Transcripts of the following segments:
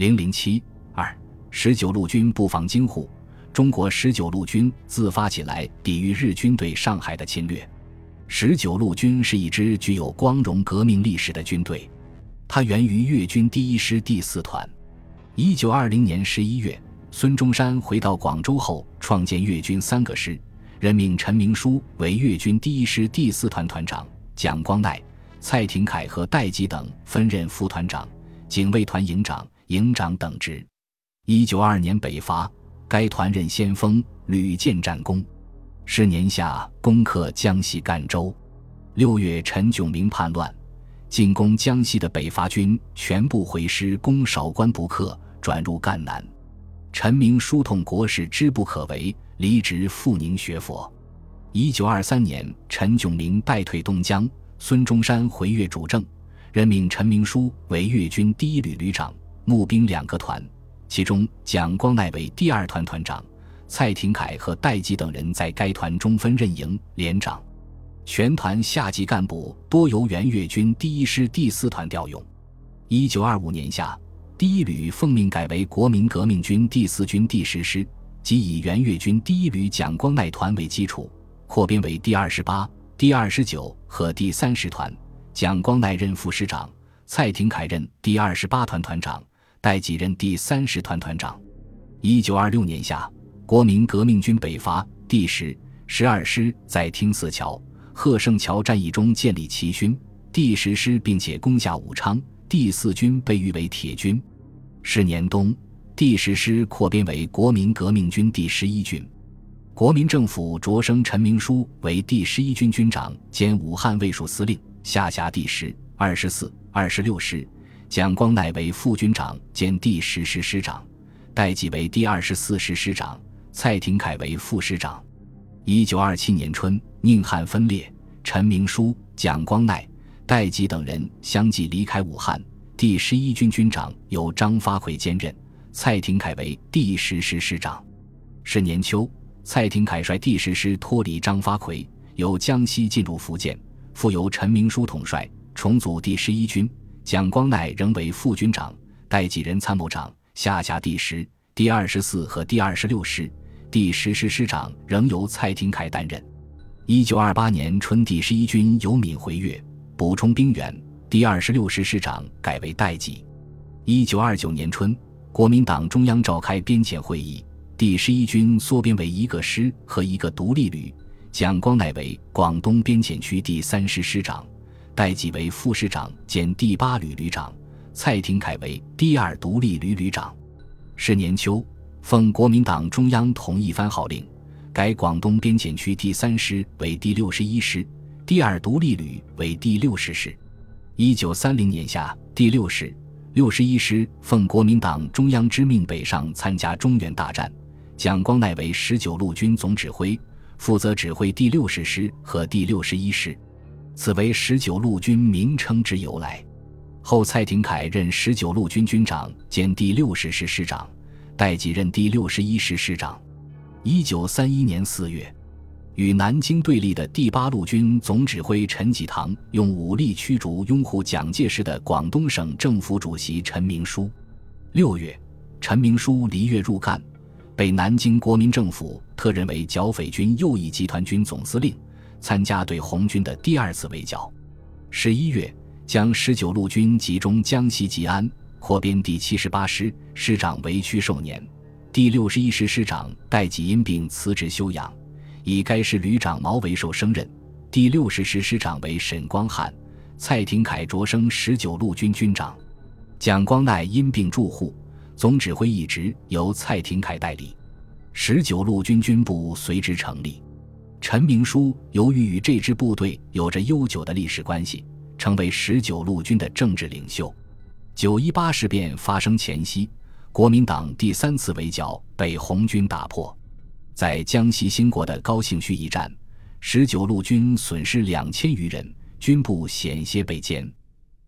零零七二十九路军布防京沪，中国十九路军自发起来抵御日军对上海的侵略。十九路军是一支具有光荣革命历史的军队，它源于粤军第一师第四团。一九二零年十一月，孙中山回到广州后，创建粤军三个师，任命陈明书为粤军第一师第四团团长，蒋光鼐、蔡廷锴和戴季等分任副团长、警卫团营长。营长等职。一九二年北伐，该团任先锋，屡建战功。是年夏攻克江西赣州。六月，陈炯明叛乱，进攻江西的北伐军全部回师攻韶关不克，转入赣南。陈明书痛国事之不可为，离职赴宁学佛。一九二三年，陈炯明败退东江，孙中山回粤主政，任命陈明书为粤军第一旅旅长。募兵两个团，其中蒋光鼐为第二团团长，蔡廷锴和戴季等人在该团中分任营连长。全团下级干部多由原粤军第一师第四团调用。一九二五年夏，第一旅奉命改为国民革命军第四军第十师，即以原粤军第一旅蒋光鼐团为基础，扩编为第二十八、第二十九和第三十团。蒋光鼐任副师长，蔡廷锴任第二十八团团长。代几任第三十团团长。一九二六年夏，国民革命军北伐，第十、十二师在汀泗桥、贺胜桥战役中建立奇勋，第十师并且攻下武昌。第四军被誉为铁军。是年冬，第十师扩编为国民革命军第十一军。国民政府擢升陈明书为第十一军军长兼武汉卫戍司令，下辖第十、二十四、二十六师。蒋光鼐为副军长兼第十师师长，戴季为第二十四师师长，蔡廷锴为副师长。一九二七年春，宁汉分裂，陈明书、蒋光鼐、戴季等人相继离开武汉。第十一军军长由张发奎兼任，蔡廷锴为第十师师长。是年秋，蔡廷锴率第十师脱离张发奎，由江西进入福建，复由陈明书统帅，重组第十一军。蒋光鼐仍为副军长，代几任参谋长，下辖第十、第二十四和第二十六师。第十师师长仍由蔡廷锴担任。一九二八年春，第十一军由闽回粤，补充兵员。第二十六师师长改为代级。一九二九年春，国民党中央召开编遣会议，第十一军缩编为一个师和一个独立旅。蒋光鼐为广东边检区第三师师长。戴季为副师长兼第八旅旅长，蔡廷锴为第二独立旅旅长。是年秋，奉国民党中央统一番号令，改广东边检区第三师为第六十一师，第二独立旅为第六十师。一九三零年夏，第六师、六十一师奉国民党中央之命北上参加中原大战，蒋光鼐为十九路军总指挥，负责指挥第六十师和第六十一师。此为十九路军名称之由来。后蔡廷锴任十九路军军长兼第六十师师长，戴季任第六十一师师长。一九三一年四月，与南京对立的第八路军总指挥陈济棠用武力驱逐拥护蒋介石的广东省政府主席陈明书。六月，陈明书离粤入赣，被南京国民政府特任为剿匪军右翼集团军总司令。参加对红军的第二次围剿。十一月，将十九路军集中江西吉安，扩编第七十八师，师长为屈寿年。第六十一师师长戴季因病辞职休养，以该师旅长毛维寿升任。第六十师师长为沈光汉，蔡廷锴擢升十九路军军长。蒋光鼐因病驻沪，总指挥一职由蔡廷锴代理，十九路军军部随之成立。陈明书由于与这支部队有着悠久的历史关系，成为十九路军的政治领袖。九一八事变发生前夕，国民党第三次围剿被红军打破，在江西兴国的高兴圩一战，十九路军损失两千余人，军部险些被歼。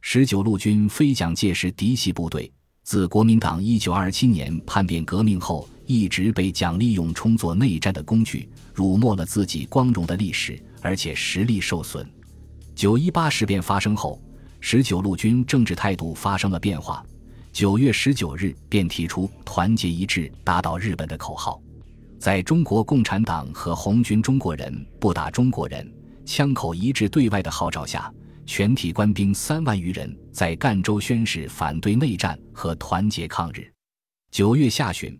十九路军非蒋介石嫡系部队，自国民党一九二七年叛变革命后。一直被蒋利用充作内战的工具，辱没了自己光荣的历史，而且实力受损。九一八事变发生后，十九路军政治态度发生了变化。九月十九日便提出“团结一致，打倒日本”的口号。在中国共产党和红军“中国人不打中国人”枪口一致对外的号召下，全体官兵三万余人在赣州宣誓反对内战和团结抗日。九月下旬，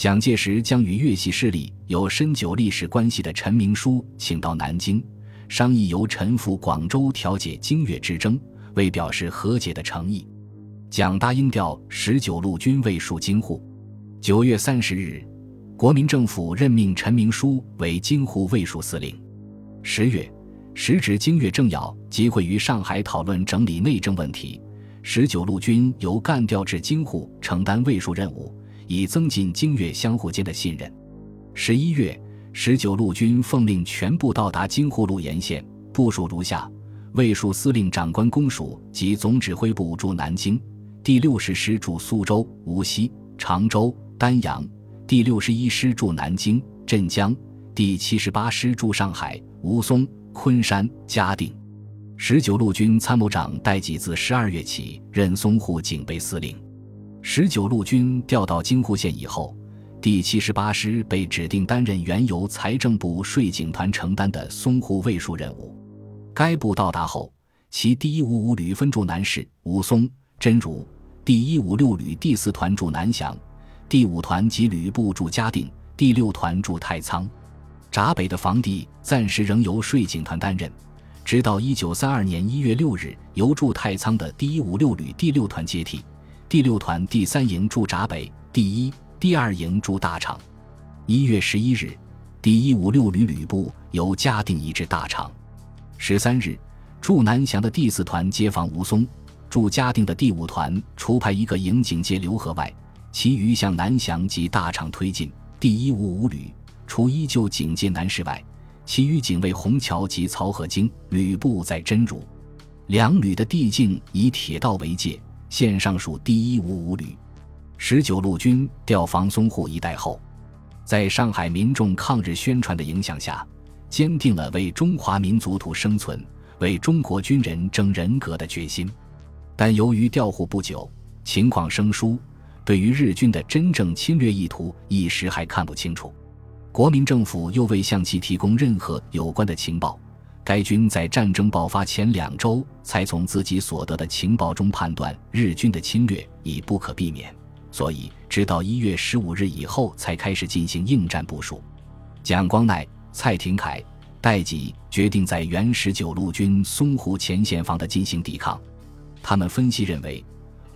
蒋介石将与粤系势力有深久历史关系的陈明书请到南京，商议由陈赴广州调解京粤之争，为表示和解的诚意，蒋答应调十九路军卫戍京沪。九月三十日。国民政府任命陈明书为京沪卫戍司令。十月，时值京粤政要集会于上海讨论整理内政问题，十九路军由干调至京沪承担卫戍任务，以增进京粤相互间的信任。十一月，十九路军奉令全部到达京沪路沿线，部署如下：卫戍司令长官公署及总指挥部驻南京，第六十师驻苏州、无锡、常州、丹阳。第六十一师驻南京、镇江，第七十八师驻上海、吴淞、昆山、嘉定。十九路军参谋长戴季自十二月起任淞沪警备司令。十九路军调到京沪线以后，第七十八师被指定担任原由财政部税警团承担的淞沪卫戍任务。该部到达后，其第一五五旅分驻南市、吴淞、真如；第一五六旅第四团驻南翔。第五团及旅部驻嘉定，第六团驻太仓，闸北的防地暂时仍由税警团担任，直到一九三二年一月六日由驻太仓的第一五六旅第六团接替。第六团第三营驻闸北，第一、第二营驻大厂。一月十一日，第一五六旅旅部由嘉定移至大厂。十三日，驻南翔的第四团接防吴淞，驻嘉定的第五团除派一个营警戒刘河外。其余向南翔及大厂推进。第一五五旅除依旧警戒南市外，其余警卫虹桥及漕河泾。旅部在真如。两旅的地境以铁道为界，现上属第一五五旅。十九路军调防淞沪一带后，在上海民众抗日宣传的影响下，坚定了为中华民族图生存、为中国军人争人格的决心。但由于调沪不久，情况生疏。对于日军的真正侵略意图，一时还看不清楚。国民政府又未向其提供任何有关的情报。该军在战争爆发前两周，才从自己所得的情报中判断日军的侵略已不可避免，所以直到一月十五日以后才开始进行应战部署。蒋光鼐、蔡廷锴、戴季决定在原十九路军淞沪前线方的进行抵抗。他们分析认为，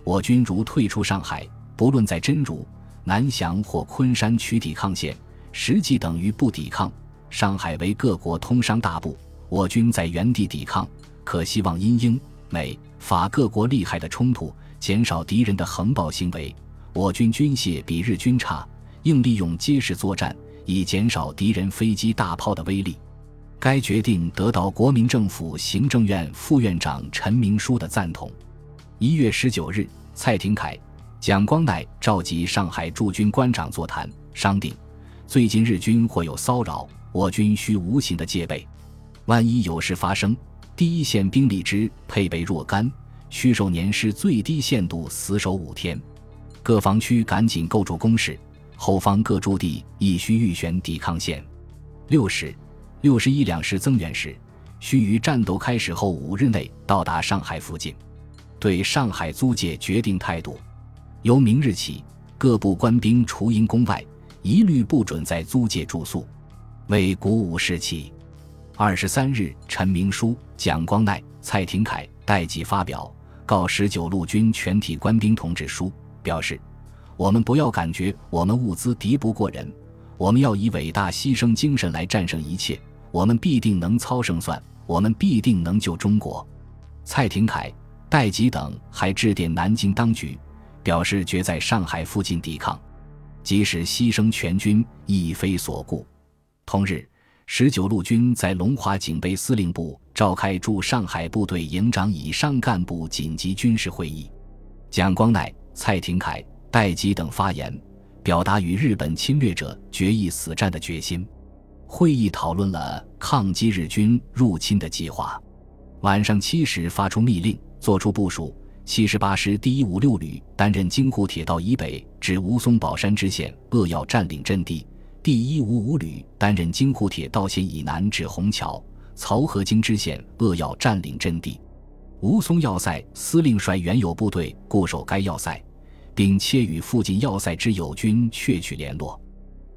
我军如退出上海。不论在真如、南翔或昆山取抵抗线，实际等于不抵抗。上海为各国通商大埠，我军在原地抵抗，可希望因英、美、法各国利害的冲突，减少敌人的横暴行为。我军军械比日军差，应利用街市作战，以减少敌人飞机大炮的威力。该决定得到国民政府行政院副院长陈明书的赞同。一月十九日，蔡廷锴。蒋光鼐召集上海驻军官长座谈，商定：最近日军或有骚扰，我军需无形的戒备。万一有事发生，第一线兵力之配备若干，需受年师最低限度死守五天。各防区赶紧构筑工事，后方各驻地亦需预选抵抗线。六师、六十一两师增援时，需于战斗开始后五日内到达上海附近。对上海租界决定态度。由明日起，各部官兵除营宫外，一律不准在租界住宿，为鼓舞士气。二十三日，陈明书、蒋光鼐、蔡廷锴、戴季发表告十九路军全体官兵同志书，表示：我们不要感觉我们物资敌不过人，我们要以伟大牺牲精神来战胜一切，我们必定能操胜算，我们必定能救中国。蔡廷锴、戴季等还致电南京当局。表示决在上海附近抵抗，即使牺牲全军亦非所顾。同日，十九路军在龙华警备司令部召开驻上海部队营长以上干部紧急军事会议，蒋光鼐、蔡廷锴、戴季等发言，表达与日本侵略者决一死战的决心。会议讨论了抗击日军入侵的计划。晚上七时发出密令，作出部署。七十八师第一五六旅担任京沪铁道以北至吴淞宝山支线扼要占领阵地；第一五五旅担任京沪铁道线以南至虹桥、漕河泾支线扼要占领阵地。吴淞要塞司令率原有部队固守该要塞，并切与附近要塞之友军确取联络。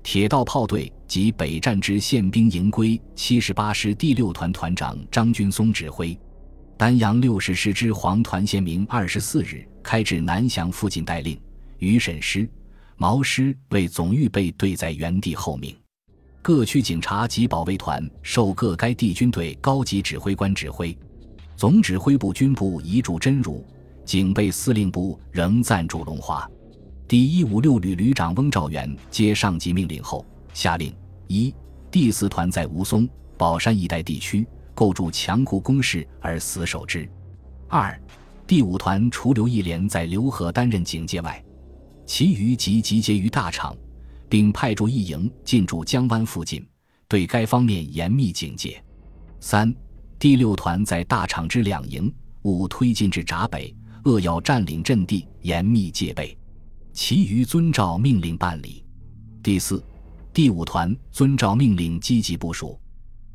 铁道炮队及北站之宪兵营归七十八师第六团团长张军松指挥。丹阳六十师之黄团先明二十四日开至南翔附近待令，余沈师、毛师为总预备队在原地候命。各区警察及保卫团受各该地军队高级指挥官指挥。总指挥部军部移驻真如，警备司令部仍暂驻龙华。第一五六旅旅长翁兆元接上级命令后，下令：一、第四团在吴淞、宝山一带地区构筑强固工事而死守之；二、第五团除留一连在浏河担任警戒外，其余即集结于大场，并派驻一营进驻江湾附近，对该方面严密警戒；三、第六团在大场之两营务推进至闸北，扼要占领阵地，严密戒备。其余遵照命令办理。第四、第五团遵照命令积极部署。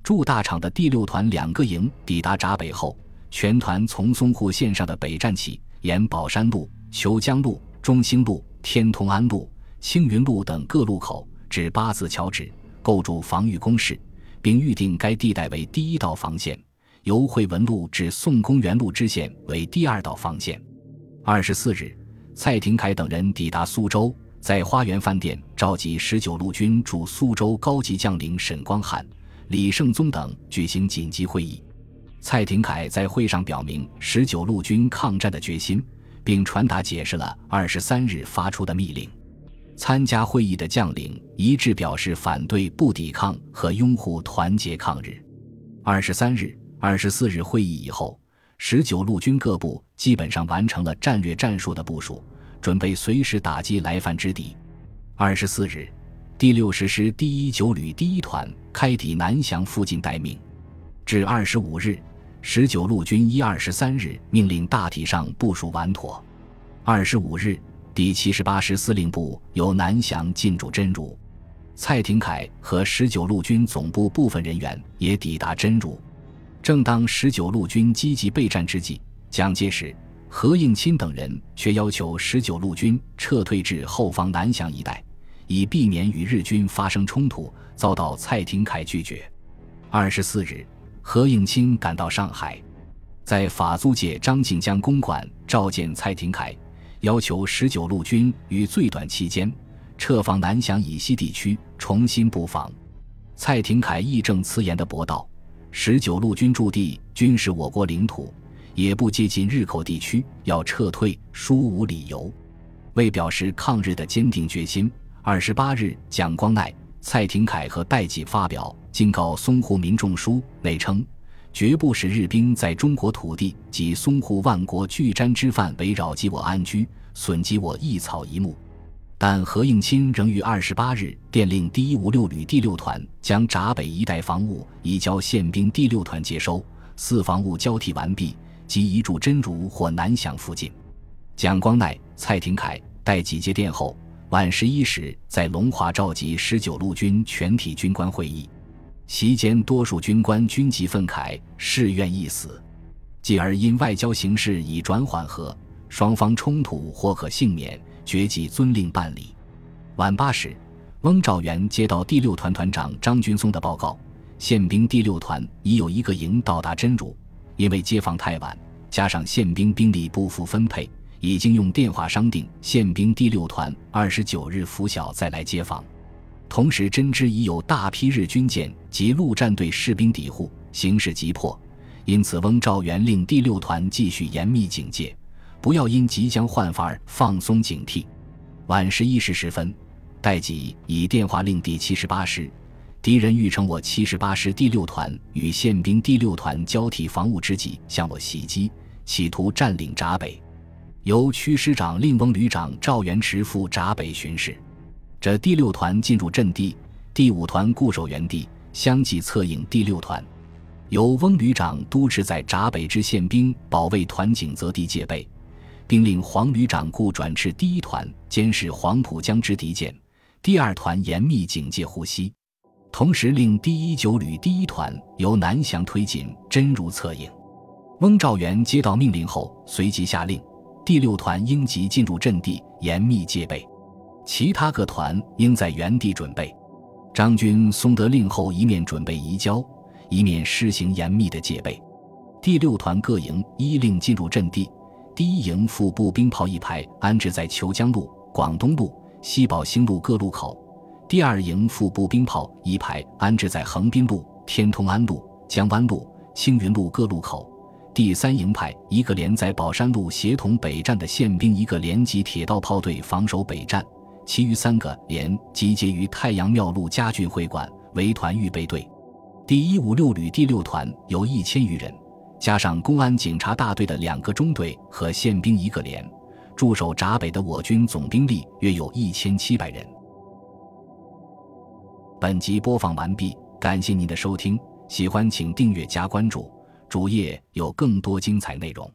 驻大场的第六团两个营抵达闸北后，全团从淞沪线上的北站起，沿宝山路、虬江路、中兴路、天通安路、青云路等各路口至八字桥止，构筑防御工事，并预定该地带为第一道防线，由惠文路至宋公园路支线为第二道防线。二十四日。蔡廷锴等人抵达苏州，在花园饭店召集十九路军驻苏州高级将领沈光汉、李胜宗等举行紧急会议。蔡廷锴在会上表明十九路军抗战的决心，并传达解释了二十三日发出的密令。参加会议的将领一致表示反对不抵抗和拥护团结抗日。二十三日、二十四日会议以后。十九路军各部基本上完成了战略战术的部署，准备随时打击来犯之敌。二十四日，第六十师第一九旅第一团开抵南翔附近待命。至二十五日，十九路军一二十三日命令大体上部署完妥。二十五日，第七十八师司令部由南翔进驻真如，蔡廷锴和十九路军总部部分人员也抵达真如。正当十九路军积极备战之际，蒋介石、何应钦等人却要求十九路军撤退至后方南翔一带，以避免与日军发生冲突，遭到蔡廷锴拒绝。二十四日，何应钦赶到上海，在法租界张静江公馆召见蔡廷锴，要求十九路军于最短期间撤防南翔以西地区，重新布防。蔡廷锴义正辞严地驳道。十九路军驻地均是我国领土，也不接近日寇地区，要撤退殊无理由。为表示抗日的坚定决心，二十八日，蒋光鼐、蔡廷锴和戴季发表警告淞沪民众书，内称绝不使日兵在中国土地及淞沪万国俱瞻之范围扰及我安居，损及我一草一木。但何应钦仍于二十八日电令第一五六旅第六团将闸北一带防务移交宪兵第六团接收，四防务交替完毕，即移驻真如或南翔附近。蒋光鼐、蔡廷锴待几接电后，晚十一时在龙华召集十九路军全体军官会议，席间多数军官均极愤慨，誓愿一死。继而因外交形势已转缓和，双方冲突或可幸免。决即遵令办理。晚八时，翁兆元接到第六团团长张君松的报告，宪兵第六团已有一个营到达真如，因为接防太晚，加上宪兵兵力不符分配，已经用电话商定宪兵第六团二十九日拂晓再来接防。同时，真知已有大批日军舰及陆战队士兵抵沪，形势急迫，因此翁兆元令第六团继续严密警戒。不要因即将换防而放松警惕。晚十一时十分，戴季以电话令第七十八师，敌人欲乘我七十八师第六团与宪兵第六团交替防务之际向我袭击，企图占领闸北。由区师长令翁旅长赵元池赴闸北巡视。这第六团进入阵地，第五团固守原地，相继策应第六团。由翁旅长督持在闸北之宪兵保卫团警择地戒备。并令黄旅长顾转至第一团监视黄浦江之敌舰，第二团严密警戒护西，同时令第一九旅第一团由南翔推进，真如策应。翁兆元接到命令后，随即下令第六团应即进入阵地，严密戒备；其他各团应在原地准备。张军松得令后，一面准备移交，一面施行严密的戒备。第六团各营依令进入阵地。第一营副步兵炮一排安置在虬江路、广东路、西宝兴路各路口；第二营副步兵炮一排安置在横滨路、天通安路、江湾路、青云路各路口；第三营派一个连在宝山路协同北站的宪兵一个连及铁道炮队防守北站，其余三个连集结于太阳庙路家俊会馆为团预备队。第一五六旅第六团有一千余人。加上公安警察大队的两个中队和宪兵一个连，驻守闸北的我军总兵力约有一千七百人。本集播放完毕，感谢您的收听，喜欢请订阅加关注，主页有更多精彩内容。